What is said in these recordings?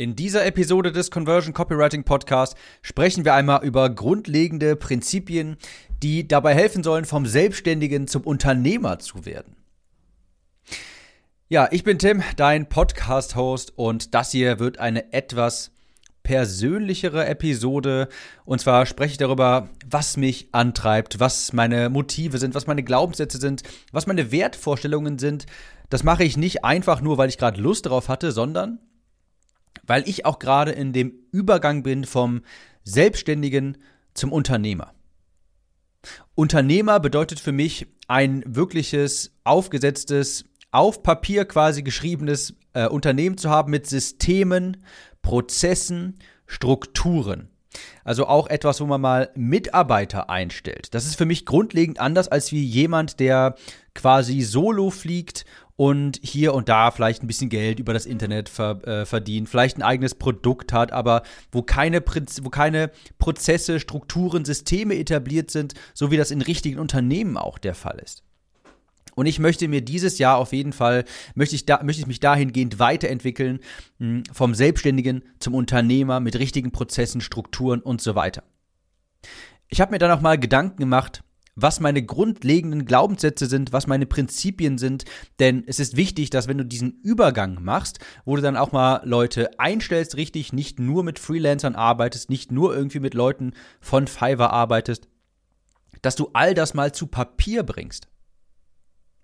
In dieser Episode des Conversion Copywriting Podcast sprechen wir einmal über grundlegende Prinzipien, die dabei helfen sollen, vom Selbstständigen zum Unternehmer zu werden. Ja, ich bin Tim, dein Podcast-Host und das hier wird eine etwas persönlichere Episode. Und zwar spreche ich darüber, was mich antreibt, was meine Motive sind, was meine Glaubenssätze sind, was meine Wertvorstellungen sind. Das mache ich nicht einfach nur, weil ich gerade Lust darauf hatte, sondern weil ich auch gerade in dem Übergang bin vom Selbstständigen zum Unternehmer. Unternehmer bedeutet für mich ein wirkliches, aufgesetztes, auf Papier quasi geschriebenes äh, Unternehmen zu haben mit Systemen, Prozessen, Strukturen. Also auch etwas, wo man mal Mitarbeiter einstellt. Das ist für mich grundlegend anders als wie jemand, der quasi solo fliegt und hier und da vielleicht ein bisschen Geld über das Internet ver, äh, verdient, vielleicht ein eigenes Produkt hat, aber wo keine, wo keine Prozesse, Strukturen, Systeme etabliert sind, so wie das in richtigen Unternehmen auch der Fall ist. Und ich möchte mir dieses Jahr auf jeden Fall, möchte ich, da, möchte ich mich dahingehend weiterentwickeln, hm, vom Selbstständigen zum Unternehmer mit richtigen Prozessen, Strukturen und so weiter. Ich habe mir dann auch mal Gedanken gemacht, was meine grundlegenden Glaubenssätze sind, was meine Prinzipien sind. Denn es ist wichtig, dass wenn du diesen Übergang machst, wo du dann auch mal Leute einstellst, richtig, nicht nur mit Freelancern arbeitest, nicht nur irgendwie mit Leuten von Fiverr arbeitest, dass du all das mal zu Papier bringst.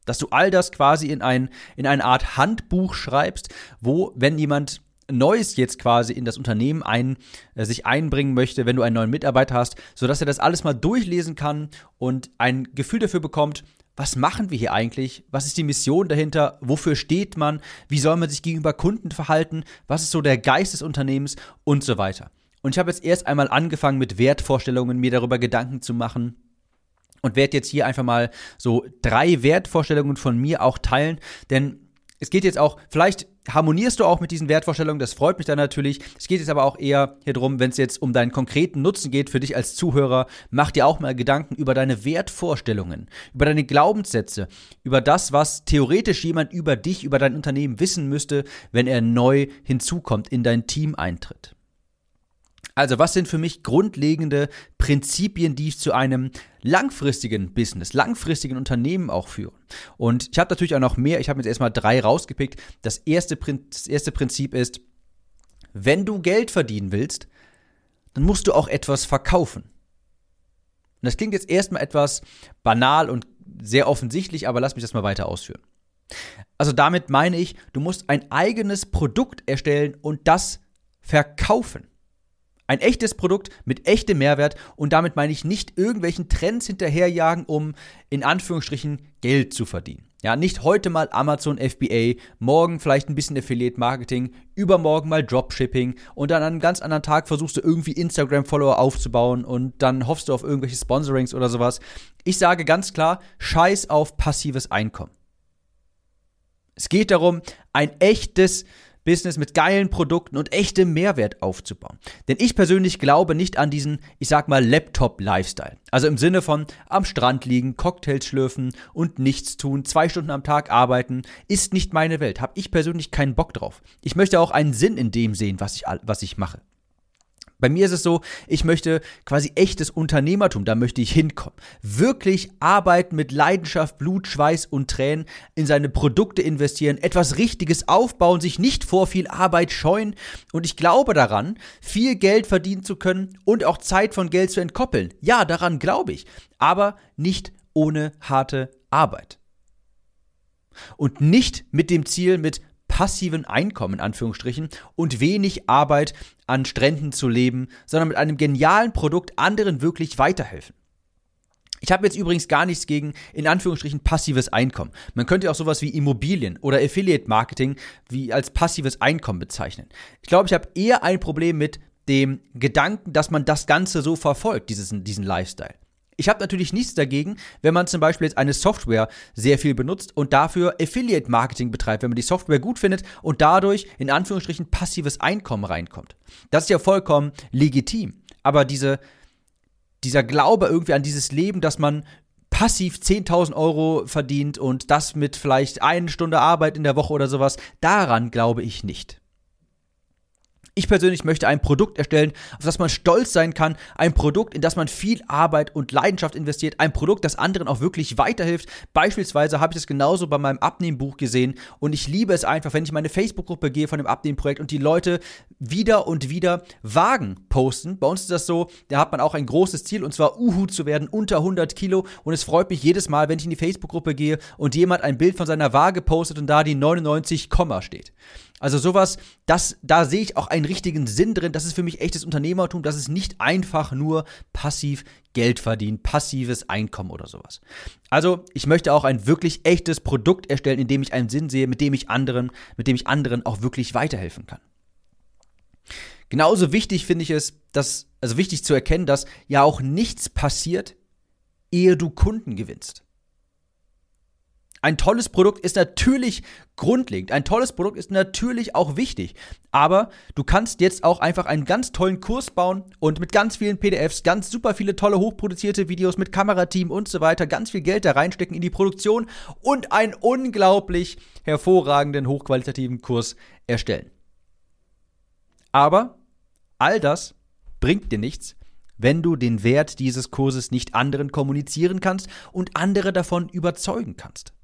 Dass du all das quasi in, ein, in eine Art Handbuch schreibst, wo, wenn jemand Neues jetzt quasi in das Unternehmen ein, äh, sich einbringen möchte, wenn du einen neuen Mitarbeiter hast, sodass er das alles mal durchlesen kann und ein Gefühl dafür bekommt, was machen wir hier eigentlich? Was ist die Mission dahinter? Wofür steht man? Wie soll man sich gegenüber Kunden verhalten? Was ist so der Geist des Unternehmens und so weiter? Und ich habe jetzt erst einmal angefangen mit Wertvorstellungen, mir darüber Gedanken zu machen, und werde jetzt hier einfach mal so drei Wertvorstellungen von mir auch teilen, denn es geht jetzt auch, vielleicht harmonierst du auch mit diesen Wertvorstellungen, das freut mich dann natürlich. Es geht jetzt aber auch eher hier drum, wenn es jetzt um deinen konkreten Nutzen geht für dich als Zuhörer, mach dir auch mal Gedanken über deine Wertvorstellungen, über deine Glaubenssätze, über das, was theoretisch jemand über dich, über dein Unternehmen wissen müsste, wenn er neu hinzukommt, in dein Team eintritt. Also, was sind für mich grundlegende Prinzipien, die zu einem langfristigen Business, langfristigen Unternehmen auch führen? Und ich habe natürlich auch noch mehr. Ich habe jetzt erstmal drei rausgepickt. Das erste, das erste Prinzip ist, wenn du Geld verdienen willst, dann musst du auch etwas verkaufen. Und das klingt jetzt erstmal etwas banal und sehr offensichtlich, aber lass mich das mal weiter ausführen. Also damit meine ich, du musst ein eigenes Produkt erstellen und das verkaufen. Ein echtes Produkt mit echtem Mehrwert und damit meine ich nicht irgendwelchen Trends hinterherjagen, um in Anführungsstrichen Geld zu verdienen. Ja, nicht heute mal Amazon FBA, morgen vielleicht ein bisschen Affiliate Marketing, übermorgen mal Dropshipping und dann an einem ganz anderen Tag versuchst du irgendwie Instagram-Follower aufzubauen und dann hoffst du auf irgendwelche Sponsorings oder sowas. Ich sage ganz klar, scheiß auf passives Einkommen. Es geht darum, ein echtes Business mit geilen Produkten und echtem Mehrwert aufzubauen. Denn ich persönlich glaube nicht an diesen, ich sag mal, Laptop-Lifestyle. Also im Sinne von am Strand liegen, Cocktails schlürfen und nichts tun, zwei Stunden am Tag arbeiten, ist nicht meine Welt. Hab ich persönlich keinen Bock drauf. Ich möchte auch einen Sinn in dem sehen, was ich, was ich mache. Bei mir ist es so, ich möchte quasi echtes Unternehmertum, da möchte ich hinkommen. Wirklich arbeiten mit Leidenschaft, Blut, Schweiß und Tränen, in seine Produkte investieren, etwas Richtiges aufbauen, sich nicht vor viel Arbeit scheuen. Und ich glaube daran, viel Geld verdienen zu können und auch Zeit von Geld zu entkoppeln. Ja, daran glaube ich. Aber nicht ohne harte Arbeit. Und nicht mit dem Ziel, mit passiven Einkommen, in Anführungsstrichen, und wenig Arbeit an Stränden zu leben, sondern mit einem genialen Produkt anderen wirklich weiterhelfen. Ich habe jetzt übrigens gar nichts gegen, in Anführungsstrichen, passives Einkommen. Man könnte auch sowas wie Immobilien oder Affiliate Marketing wie als passives Einkommen bezeichnen. Ich glaube, ich habe eher ein Problem mit dem Gedanken, dass man das Ganze so verfolgt, dieses, diesen Lifestyle. Ich habe natürlich nichts dagegen, wenn man zum Beispiel jetzt eine Software sehr viel benutzt und dafür Affiliate-Marketing betreibt, wenn man die Software gut findet und dadurch in Anführungsstrichen passives Einkommen reinkommt. Das ist ja vollkommen legitim. Aber diese, dieser Glaube irgendwie an dieses Leben, dass man passiv 10.000 Euro verdient und das mit vielleicht eine Stunde Arbeit in der Woche oder sowas, daran glaube ich nicht. Ich persönlich möchte ein Produkt erstellen, auf das man stolz sein kann, ein Produkt, in das man viel Arbeit und Leidenschaft investiert, ein Produkt, das anderen auch wirklich weiterhilft. Beispielsweise habe ich das genauso bei meinem Abnehmbuch gesehen und ich liebe es einfach, wenn ich meine Facebook-Gruppe gehe von dem Abnehmprojekt und die Leute wieder und wieder Wagen posten. Bei uns ist das so, da hat man auch ein großes Ziel und zwar Uhu zu werden, unter 100 Kilo und es freut mich jedes Mal, wenn ich in die Facebook-Gruppe gehe und jemand ein Bild von seiner Waage postet und da die 99, steht. Also sowas, das, da sehe ich auch einen richtigen Sinn drin. Das ist für mich echtes Unternehmertum. Das ist nicht einfach nur passiv Geld verdienen, passives Einkommen oder sowas. Also ich möchte auch ein wirklich echtes Produkt erstellen, in dem ich einen Sinn sehe, mit dem ich anderen, mit dem ich anderen auch wirklich weiterhelfen kann. Genauso wichtig finde ich es, dass, also wichtig zu erkennen, dass ja auch nichts passiert, ehe du Kunden gewinnst. Ein tolles Produkt ist natürlich grundlegend. Ein tolles Produkt ist natürlich auch wichtig. Aber du kannst jetzt auch einfach einen ganz tollen Kurs bauen und mit ganz vielen PDFs, ganz super viele tolle hochproduzierte Videos mit Kamerateam und so weiter, ganz viel Geld da reinstecken in die Produktion und einen unglaublich hervorragenden, hochqualitativen Kurs erstellen. Aber all das bringt dir nichts, wenn du den Wert dieses Kurses nicht anderen kommunizieren kannst und andere davon überzeugen kannst.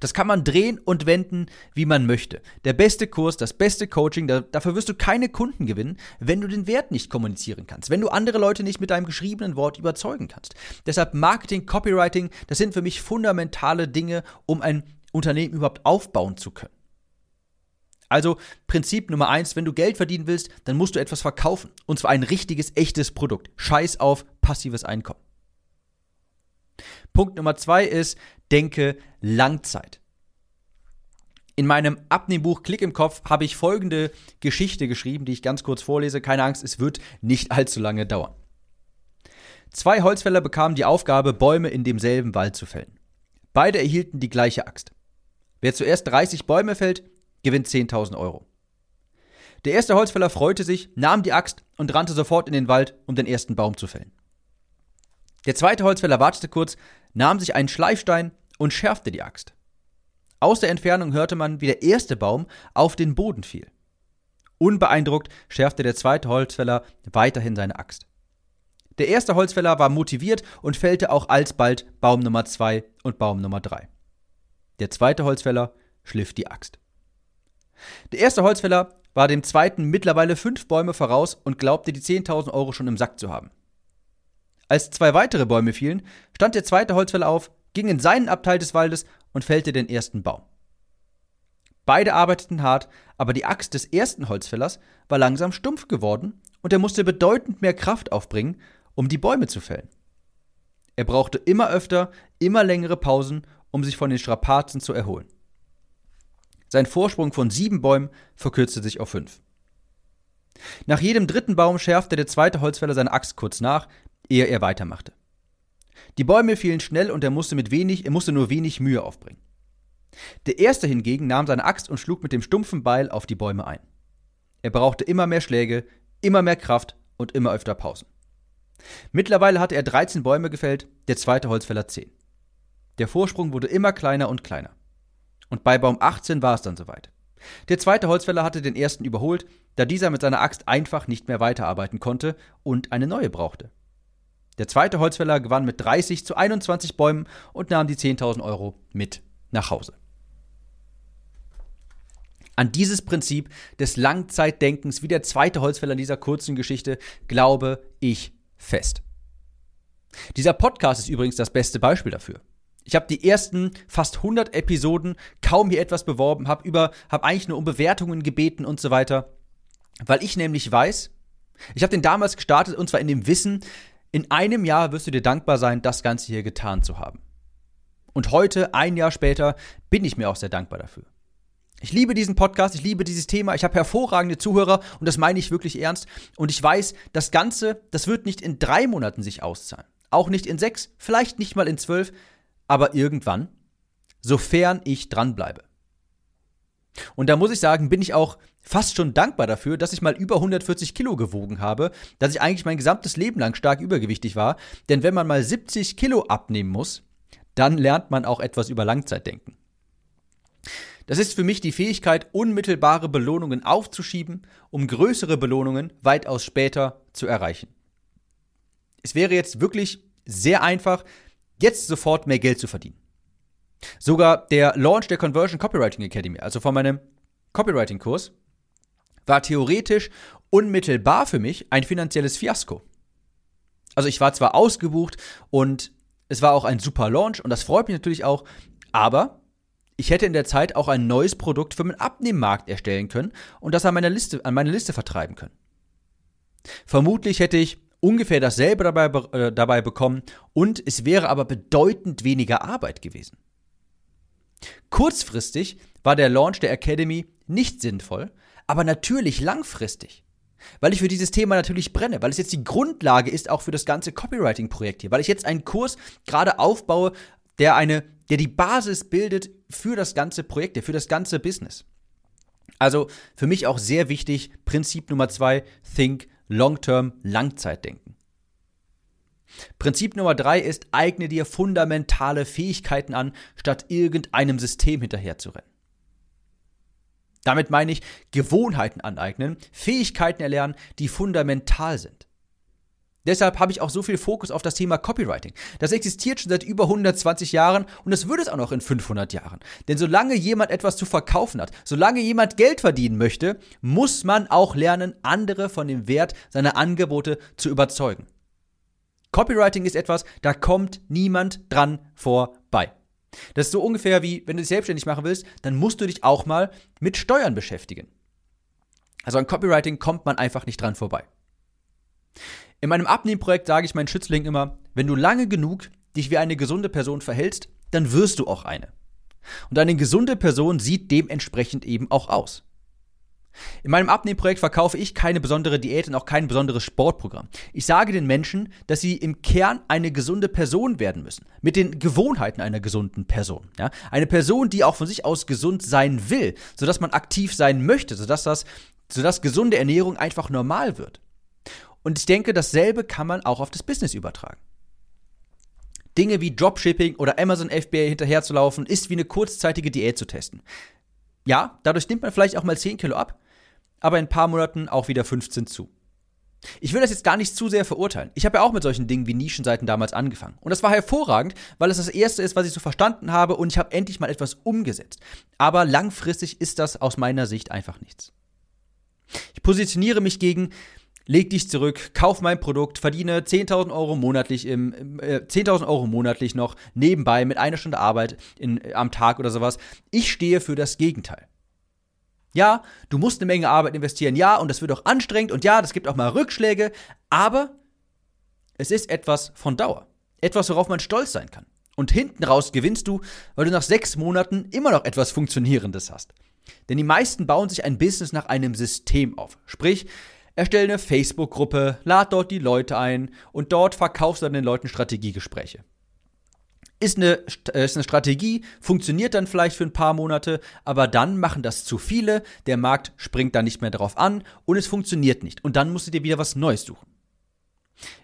Das kann man drehen und wenden, wie man möchte. Der beste Kurs, das beste Coaching, da, dafür wirst du keine Kunden gewinnen, wenn du den Wert nicht kommunizieren kannst, wenn du andere Leute nicht mit deinem geschriebenen Wort überzeugen kannst. Deshalb Marketing, Copywriting, das sind für mich fundamentale Dinge, um ein Unternehmen überhaupt aufbauen zu können. Also Prinzip Nummer eins, wenn du Geld verdienen willst, dann musst du etwas verkaufen. Und zwar ein richtiges, echtes Produkt. Scheiß auf passives Einkommen. Punkt Nummer zwei ist, denke Langzeit. In meinem Abnehmbuch Klick im Kopf habe ich folgende Geschichte geschrieben, die ich ganz kurz vorlese. Keine Angst, es wird nicht allzu lange dauern. Zwei Holzfäller bekamen die Aufgabe, Bäume in demselben Wald zu fällen. Beide erhielten die gleiche Axt. Wer zuerst 30 Bäume fällt, gewinnt 10.000 Euro. Der erste Holzfäller freute sich, nahm die Axt und rannte sofort in den Wald, um den ersten Baum zu fällen. Der zweite Holzfäller wartete kurz, nahm sich einen Schleifstein und schärfte die Axt. Aus der Entfernung hörte man, wie der erste Baum auf den Boden fiel. Unbeeindruckt schärfte der zweite Holzfäller weiterhin seine Axt. Der erste Holzfäller war motiviert und fällte auch alsbald Baum Nummer zwei und Baum Nummer drei. Der zweite Holzfäller schliff die Axt. Der erste Holzfäller war dem zweiten mittlerweile fünf Bäume voraus und glaubte, die 10.000 Euro schon im Sack zu haben. Als zwei weitere Bäume fielen, stand der zweite Holzfäller auf, ging in seinen Abteil des Waldes und fällte den ersten Baum. Beide arbeiteten hart, aber die Axt des ersten Holzfällers war langsam stumpf geworden und er musste bedeutend mehr Kraft aufbringen, um die Bäume zu fällen. Er brauchte immer öfter, immer längere Pausen, um sich von den Strapazen zu erholen. Sein Vorsprung von sieben Bäumen verkürzte sich auf fünf. Nach jedem dritten Baum schärfte der zweite Holzfäller seine Axt kurz nach, ehe er weitermachte. Die Bäume fielen schnell und er musste mit wenig, er musste nur wenig Mühe aufbringen. Der erste hingegen nahm seine Axt und schlug mit dem stumpfen Beil auf die Bäume ein. Er brauchte immer mehr Schläge, immer mehr Kraft und immer öfter Pausen. Mittlerweile hatte er 13 Bäume gefällt, der zweite Holzfäller 10. Der Vorsprung wurde immer kleiner und kleiner. Und bei Baum 18 war es dann soweit. Der zweite Holzfäller hatte den ersten überholt, da dieser mit seiner Axt einfach nicht mehr weiterarbeiten konnte und eine neue brauchte. Der zweite Holzfäller gewann mit 30 zu 21 Bäumen und nahm die 10.000 Euro mit nach Hause. An dieses Prinzip des Langzeitdenkens, wie der zweite Holzfäller in dieser kurzen Geschichte, glaube ich fest. Dieser Podcast ist übrigens das beste Beispiel dafür. Ich habe die ersten fast 100 Episoden kaum hier etwas beworben, habe über, habe eigentlich nur um Bewertungen gebeten und so weiter, weil ich nämlich weiß, ich habe den damals gestartet und zwar in dem Wissen, in einem Jahr wirst du dir dankbar sein, das Ganze hier getan zu haben. Und heute, ein Jahr später, bin ich mir auch sehr dankbar dafür. Ich liebe diesen Podcast, ich liebe dieses Thema, ich habe hervorragende Zuhörer und das meine ich wirklich ernst. Und ich weiß, das Ganze, das wird nicht in drei Monaten sich auszahlen. Auch nicht in sechs, vielleicht nicht mal in zwölf, aber irgendwann, sofern ich dranbleibe. Und da muss ich sagen, bin ich auch fast schon dankbar dafür, dass ich mal über 140 Kilo gewogen habe, dass ich eigentlich mein gesamtes Leben lang stark übergewichtig war. Denn wenn man mal 70 Kilo abnehmen muss, dann lernt man auch etwas über Langzeitdenken. Das ist für mich die Fähigkeit, unmittelbare Belohnungen aufzuschieben, um größere Belohnungen weitaus später zu erreichen. Es wäre jetzt wirklich sehr einfach, jetzt sofort mehr Geld zu verdienen. Sogar der Launch der Conversion Copywriting Academy, also von meinem Copywriting-Kurs, war theoretisch unmittelbar für mich ein finanzielles Fiasko. Also ich war zwar ausgebucht und es war auch ein super Launch und das freut mich natürlich auch, aber ich hätte in der Zeit auch ein neues Produkt für meinen Abnehmmarkt erstellen können und das an meine Liste, an meine Liste vertreiben können. Vermutlich hätte ich ungefähr dasselbe dabei, äh, dabei bekommen und es wäre aber bedeutend weniger Arbeit gewesen. Kurzfristig war der Launch der Academy nicht sinnvoll, aber natürlich langfristig. Weil ich für dieses Thema natürlich brenne, weil es jetzt die Grundlage ist auch für das ganze Copywriting-Projekt hier, weil ich jetzt einen Kurs gerade aufbaue, der eine, der die Basis bildet für das ganze Projekt, für das ganze Business. Also für mich auch sehr wichtig, Prinzip Nummer zwei, Think Long-Term, Langzeitdenken. Prinzip Nummer drei ist, eigne dir fundamentale Fähigkeiten an, statt irgendeinem System hinterherzurennen. Damit meine ich Gewohnheiten aneignen, Fähigkeiten erlernen, die fundamental sind. Deshalb habe ich auch so viel Fokus auf das Thema Copywriting. Das existiert schon seit über 120 Jahren und es wird es auch noch in 500 Jahren. Denn solange jemand etwas zu verkaufen hat, solange jemand Geld verdienen möchte, muss man auch lernen, andere von dem Wert seiner Angebote zu überzeugen. Copywriting ist etwas, da kommt niemand dran vorbei. Das ist so ungefähr wie, wenn du dich selbstständig machen willst, dann musst du dich auch mal mit Steuern beschäftigen. Also an Copywriting kommt man einfach nicht dran vorbei. In meinem Abnehmprojekt sage ich meinen Schützlingen immer, wenn du lange genug dich wie eine gesunde Person verhältst, dann wirst du auch eine. Und eine gesunde Person sieht dementsprechend eben auch aus. In meinem Abnehmprojekt verkaufe ich keine besondere Diät und auch kein besonderes Sportprogramm. Ich sage den Menschen, dass sie im Kern eine gesunde Person werden müssen. Mit den Gewohnheiten einer gesunden Person. Ja? Eine Person, die auch von sich aus gesund sein will, sodass man aktiv sein möchte, sodass, das, sodass gesunde Ernährung einfach normal wird. Und ich denke, dasselbe kann man auch auf das Business übertragen. Dinge wie Dropshipping oder Amazon FBA hinterherzulaufen, ist wie eine kurzzeitige Diät zu testen. Ja, dadurch nimmt man vielleicht auch mal 10 Kilo ab, aber in ein paar Monaten auch wieder 15 zu. Ich will das jetzt gar nicht zu sehr verurteilen. Ich habe ja auch mit solchen Dingen wie Nischenseiten damals angefangen. Und das war hervorragend, weil es das erste ist, was ich so verstanden habe und ich habe endlich mal etwas umgesetzt. Aber langfristig ist das aus meiner Sicht einfach nichts. Ich positioniere mich gegen, leg dich zurück, kauf mein Produkt, verdiene 10.000 Euro monatlich im, äh, 10.000 Euro monatlich noch nebenbei mit einer Stunde Arbeit in, am Tag oder sowas. Ich stehe für das Gegenteil. Ja, du musst eine Menge Arbeit investieren. Ja, und das wird auch anstrengend. Und ja, das gibt auch mal Rückschläge. Aber es ist etwas von Dauer. Etwas, worauf man stolz sein kann. Und hinten raus gewinnst du, weil du nach sechs Monaten immer noch etwas Funktionierendes hast. Denn die meisten bauen sich ein Business nach einem System auf. Sprich, erstelle eine Facebook-Gruppe, lad dort die Leute ein und dort verkaufst du dann den Leuten Strategiegespräche. Ist eine, äh, ist eine Strategie, funktioniert dann vielleicht für ein paar Monate, aber dann machen das zu viele, der Markt springt da nicht mehr drauf an und es funktioniert nicht. Und dann musst du dir wieder was Neues suchen.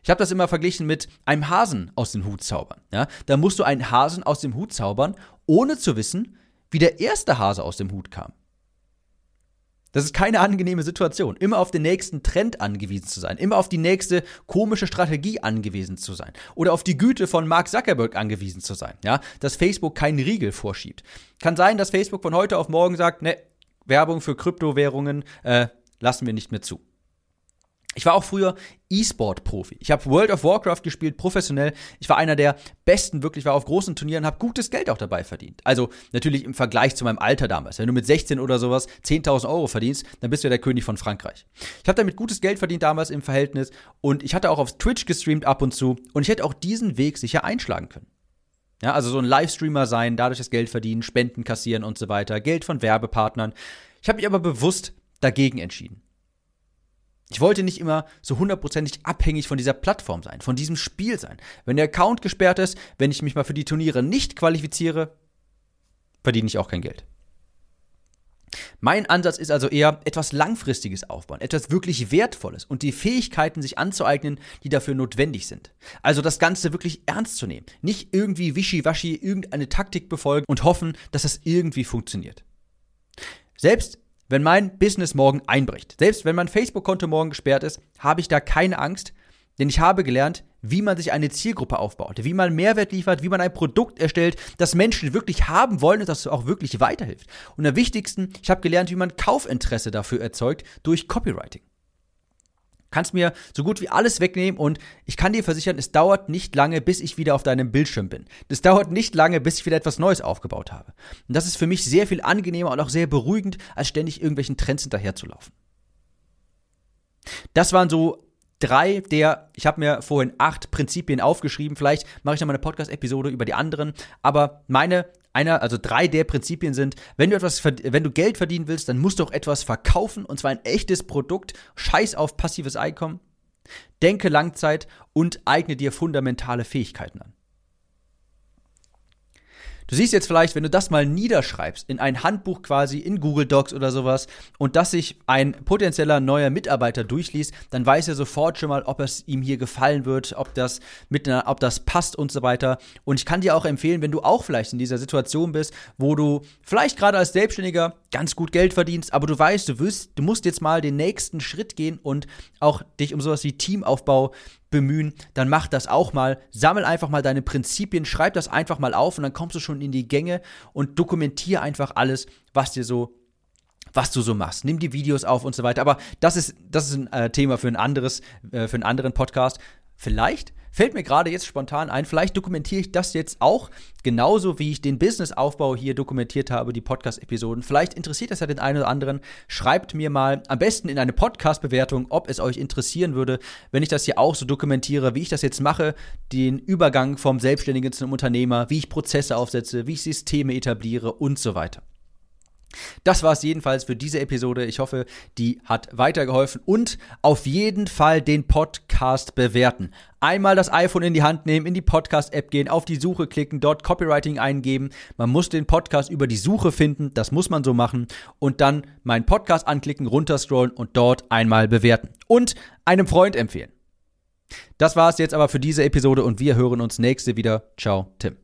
Ich habe das immer verglichen mit einem Hasen aus dem Hut zaubern. Ja? Da musst du einen Hasen aus dem Hut zaubern, ohne zu wissen, wie der erste Hase aus dem Hut kam. Das ist keine angenehme Situation. Immer auf den nächsten Trend angewiesen zu sein. Immer auf die nächste komische Strategie angewiesen zu sein. Oder auf die Güte von Mark Zuckerberg angewiesen zu sein. Ja, dass Facebook keinen Riegel vorschiebt. Kann sein, dass Facebook von heute auf morgen sagt, ne, Werbung für Kryptowährungen äh, lassen wir nicht mehr zu. Ich war auch früher E-Sport-Profi. Ich habe World of Warcraft gespielt, professionell. Ich war einer der besten, wirklich war auf großen Turnieren, habe gutes Geld auch dabei verdient. Also natürlich im Vergleich zu meinem Alter damals. Wenn du mit 16 oder sowas 10.000 Euro verdienst, dann bist du ja der König von Frankreich. Ich habe damit gutes Geld verdient damals im Verhältnis und ich hatte auch auf Twitch gestreamt ab und zu und ich hätte auch diesen Weg sicher einschlagen können. Ja, also so ein Livestreamer sein, dadurch das Geld verdienen, Spenden kassieren und so weiter, Geld von Werbepartnern. Ich habe mich aber bewusst dagegen entschieden. Ich wollte nicht immer so hundertprozentig abhängig von dieser Plattform sein, von diesem Spiel sein. Wenn der Account gesperrt ist, wenn ich mich mal für die Turniere nicht qualifiziere, verdiene ich auch kein Geld. Mein Ansatz ist also eher etwas Langfristiges aufbauen, etwas wirklich Wertvolles und die Fähigkeiten sich anzueignen, die dafür notwendig sind. Also das Ganze wirklich ernst zu nehmen. Nicht irgendwie wischiwaschi irgendeine Taktik befolgen und hoffen, dass das irgendwie funktioniert. Selbst wenn mein Business morgen einbricht, selbst wenn mein Facebook-Konto morgen gesperrt ist, habe ich da keine Angst, denn ich habe gelernt, wie man sich eine Zielgruppe aufbaut, wie man Mehrwert liefert, wie man ein Produkt erstellt, das Menschen wirklich haben wollen und das auch wirklich weiterhilft. Und am wichtigsten, ich habe gelernt, wie man Kaufinteresse dafür erzeugt durch Copywriting. Kannst mir so gut wie alles wegnehmen und ich kann dir versichern, es dauert nicht lange, bis ich wieder auf deinem Bildschirm bin. Es dauert nicht lange, bis ich wieder etwas Neues aufgebaut habe. Und das ist für mich sehr viel angenehmer und auch sehr beruhigend, als ständig irgendwelchen Trends hinterherzulaufen. Das waren so drei der, ich habe mir vorhin acht Prinzipien aufgeschrieben. Vielleicht mache ich noch mal eine Podcast-Episode über die anderen. Aber meine, einer, also drei der Prinzipien sind, wenn du etwas, wenn du Geld verdienen willst, dann musst du auch etwas verkaufen und zwar ein echtes Produkt. Scheiß auf passives Einkommen. Denke Langzeit und eigne dir fundamentale Fähigkeiten an. Du siehst jetzt vielleicht, wenn du das mal niederschreibst, in ein Handbuch quasi, in Google Docs oder sowas, und dass sich ein potenzieller neuer Mitarbeiter durchliest, dann weiß er sofort schon mal, ob es ihm hier gefallen wird, ob das mit einer, ob das passt und so weiter. Und ich kann dir auch empfehlen, wenn du auch vielleicht in dieser Situation bist, wo du vielleicht gerade als Selbstständiger ganz gut Geld verdienst, aber du weißt, du wirst, du musst jetzt mal den nächsten Schritt gehen und auch dich um sowas wie Teamaufbau bemühen, dann mach das auch mal. Sammel einfach mal deine Prinzipien, schreib das einfach mal auf und dann kommst du schon in die Gänge und dokumentiere einfach alles, was dir so was du so machst. Nimm die Videos auf und so weiter. Aber das ist, das ist ein äh, Thema für ein anderes, äh, für einen anderen Podcast. Vielleicht fällt mir gerade jetzt spontan ein, vielleicht dokumentiere ich das jetzt auch genauso, wie ich den Businessaufbau hier dokumentiert habe, die Podcast-Episoden. Vielleicht interessiert das ja den einen oder anderen. Schreibt mir mal am besten in eine Podcast-Bewertung, ob es euch interessieren würde, wenn ich das hier auch so dokumentiere, wie ich das jetzt mache, den Übergang vom Selbstständigen zum Unternehmer, wie ich Prozesse aufsetze, wie ich Systeme etabliere und so weiter. Das war es jedenfalls für diese Episode. Ich hoffe, die hat weitergeholfen und auf jeden Fall den Podcast bewerten. Einmal das iPhone in die Hand nehmen, in die Podcast-App gehen, auf die Suche klicken, dort Copywriting eingeben. Man muss den Podcast über die Suche finden, das muss man so machen. Und dann meinen Podcast anklicken, runterscrollen und dort einmal bewerten. Und einem Freund empfehlen. Das war es jetzt aber für diese Episode und wir hören uns nächste wieder. Ciao, Tim.